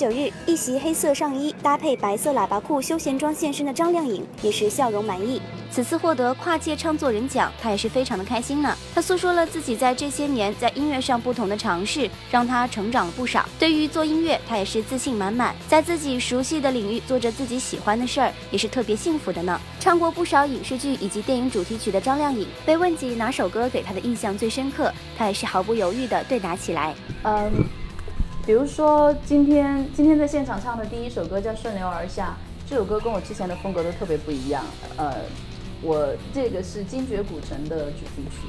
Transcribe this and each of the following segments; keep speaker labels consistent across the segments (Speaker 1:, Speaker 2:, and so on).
Speaker 1: 九日，一袭黑色上衣搭配白色喇叭裤休闲装现身的张靓颖也是笑容满意。此次获得跨界唱作人奖，她也是非常的开心呢。她诉说了自己在这些年在音乐上不同的尝试，让她成长了不少。对于做音乐，她也是自信满满，在自己熟悉的领域做着自己喜欢的事儿，也是特别幸福的呢。唱过不少影视剧以及电影主题曲的张靓颖，被问及哪首歌给她的印象最深刻，她也是毫不犹豫的对答起来。
Speaker 2: 嗯。比如说今天今天在现场唱的第一首歌叫《顺流而下》，这首歌跟我之前的风格都特别不一样。呃，我这个是精绝古城的主题曲。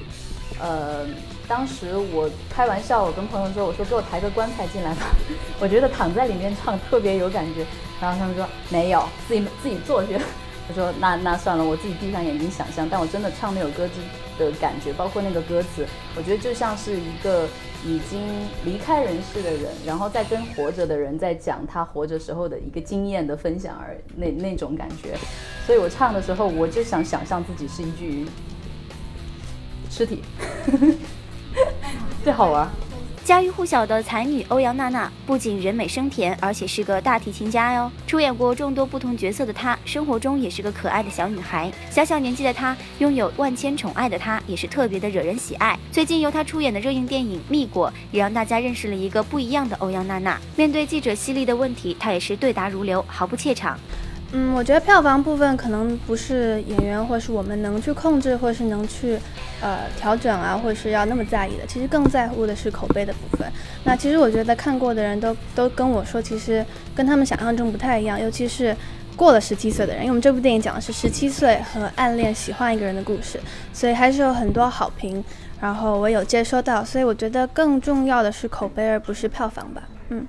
Speaker 2: 呃，当时我开玩笑，我跟朋友说，我说给我抬个棺材进来吧，我觉得躺在里面唱特别有感觉。然后他们说没有，自己自己做去。我说那那算了，我自己闭上眼睛想象。但我真的唱那首歌的感觉，包括那个歌词，我觉得就像是一个。已经离开人世的人，然后再跟活着的人在讲他活着时候的一个经验的分享，而那那种感觉，所以我唱的时候，我就想想象自己是一具尸体，最好玩。
Speaker 1: 家喻户晓的才女欧阳娜娜，不仅人美声甜，而且是个大提琴家哟。出演过众多不同角色的她，生活中也是个可爱的小女孩。小小年纪的她，拥有万千宠爱的她，也是特别的惹人喜爱。最近由她出演的热映电影《蜜果》，也让大家认识了一个不一样的欧阳娜娜。面对记者犀利的问题，她也是对答如流，毫不怯场。
Speaker 3: 嗯，我觉得票房部分可能不是演员或是我们能去控制，或是能去呃调整啊，或是要那么在意的。其实更在乎的是口碑的部分。那其实我觉得看过的人都都跟我说，其实跟他们想象中不太一样。尤其是过了十七岁的人，因为我们这部电影讲的是十七岁和暗恋喜欢一个人的故事，所以还是有很多好评。然后我有接收到，所以我觉得更重要的是口碑，而不是票房吧。嗯。